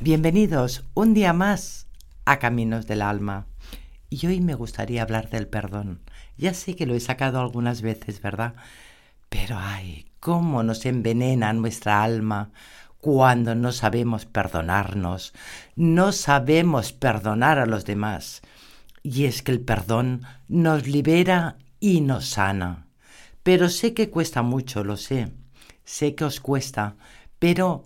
Bienvenidos un día más a Caminos del Alma. Y hoy me gustaría hablar del perdón. Ya sé que lo he sacado algunas veces, ¿verdad? Pero ay, cómo nos envenena nuestra alma cuando no sabemos perdonarnos, no sabemos perdonar a los demás. Y es que el perdón nos libera y nos sana. Pero sé que cuesta mucho, lo sé. Sé que os cuesta, pero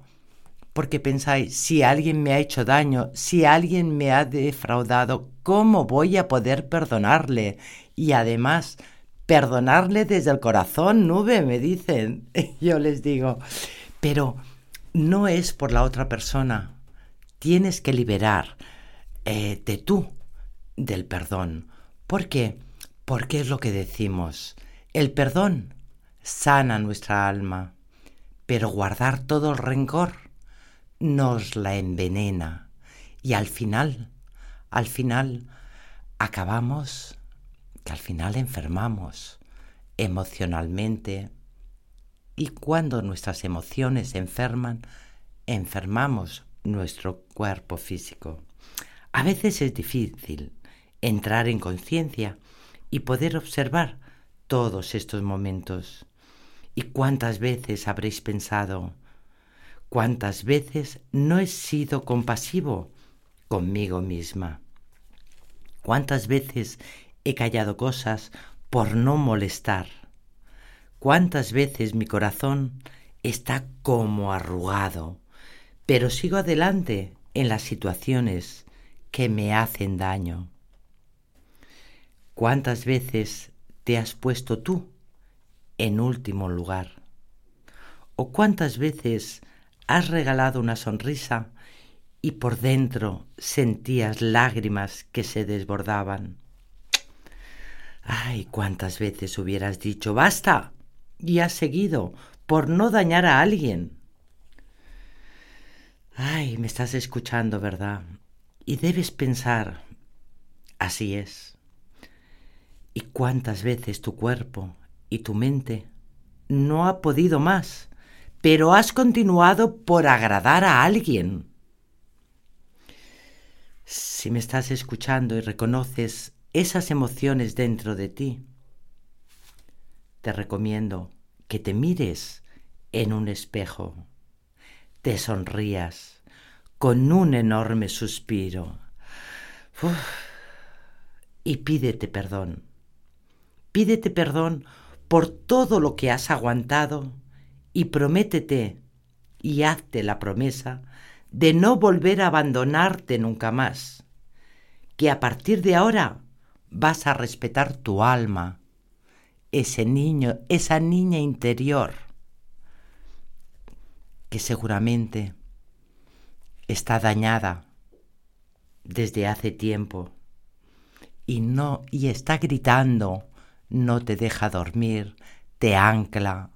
porque pensáis, si alguien me ha hecho daño, si alguien me ha defraudado, ¿cómo voy a poder perdonarle? Y además, perdonarle desde el corazón, nube, me dicen. Yo les digo, pero no es por la otra persona. Tienes que liberar eh, de tú del perdón. ¿Por qué? Porque es lo que decimos. El perdón sana nuestra alma, pero guardar todo el rencor nos la envenena y al final, al final, acabamos que al final enfermamos emocionalmente y cuando nuestras emociones enferman, enfermamos nuestro cuerpo físico. A veces es difícil entrar en conciencia y poder observar todos estos momentos. ¿Y cuántas veces habréis pensado, ¿Cuántas veces no he sido compasivo conmigo misma? ¿Cuántas veces he callado cosas por no molestar? ¿Cuántas veces mi corazón está como arrugado, pero sigo adelante en las situaciones que me hacen daño? ¿Cuántas veces te has puesto tú en último lugar? ¿O cuántas veces has regalado una sonrisa y por dentro sentías lágrimas que se desbordaban. Ay, cuántas veces hubieras dicho basta y has seguido por no dañar a alguien. Ay, me estás escuchando, ¿verdad? Y debes pensar, así es. ¿Y cuántas veces tu cuerpo y tu mente no ha podido más pero has continuado por agradar a alguien. Si me estás escuchando y reconoces esas emociones dentro de ti, te recomiendo que te mires en un espejo, te sonrías con un enorme suspiro y pídete perdón. Pídete perdón por todo lo que has aguantado y prométete y hazte la promesa de no volver a abandonarte nunca más, que a partir de ahora vas a respetar tu alma, ese niño, esa niña interior, que seguramente está dañada desde hace tiempo y no y está gritando, no te deja dormir, te ancla,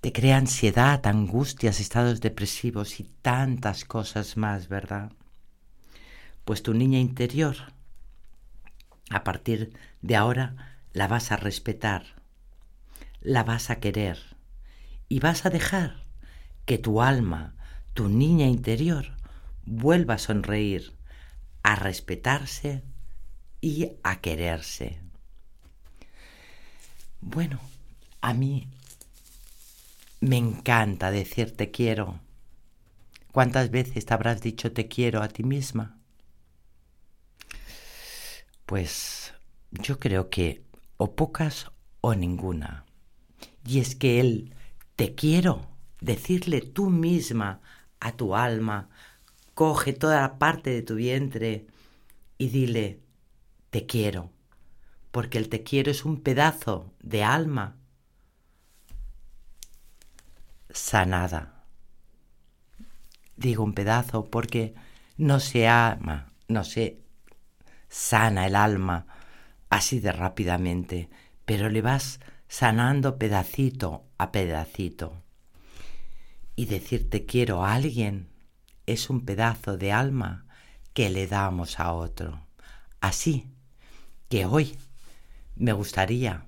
te crea ansiedad, angustias, estados depresivos y tantas cosas más, ¿verdad? Pues tu niña interior, a partir de ahora, la vas a respetar, la vas a querer y vas a dejar que tu alma, tu niña interior, vuelva a sonreír, a respetarse y a quererse. Bueno, a mí me encanta decir te quiero. ¿Cuántas veces te habrás dicho te quiero a ti misma? Pues yo creo que o pocas o ninguna. Y es que el te quiero, decirle tú misma a tu alma, coge toda la parte de tu vientre y dile te quiero porque el te quiero es un pedazo de alma sanada. Digo un pedazo porque no se ama, no se sana el alma así de rápidamente, pero le vas sanando pedacito a pedacito. Y decir te quiero a alguien es un pedazo de alma que le damos a otro. Así que hoy me gustaría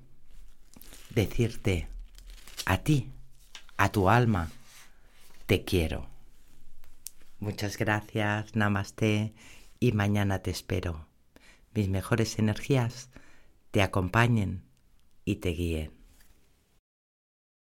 decirte a ti, a tu alma, te quiero. Muchas gracias, namaste y mañana te espero. Mis mejores energías te acompañen y te guíen.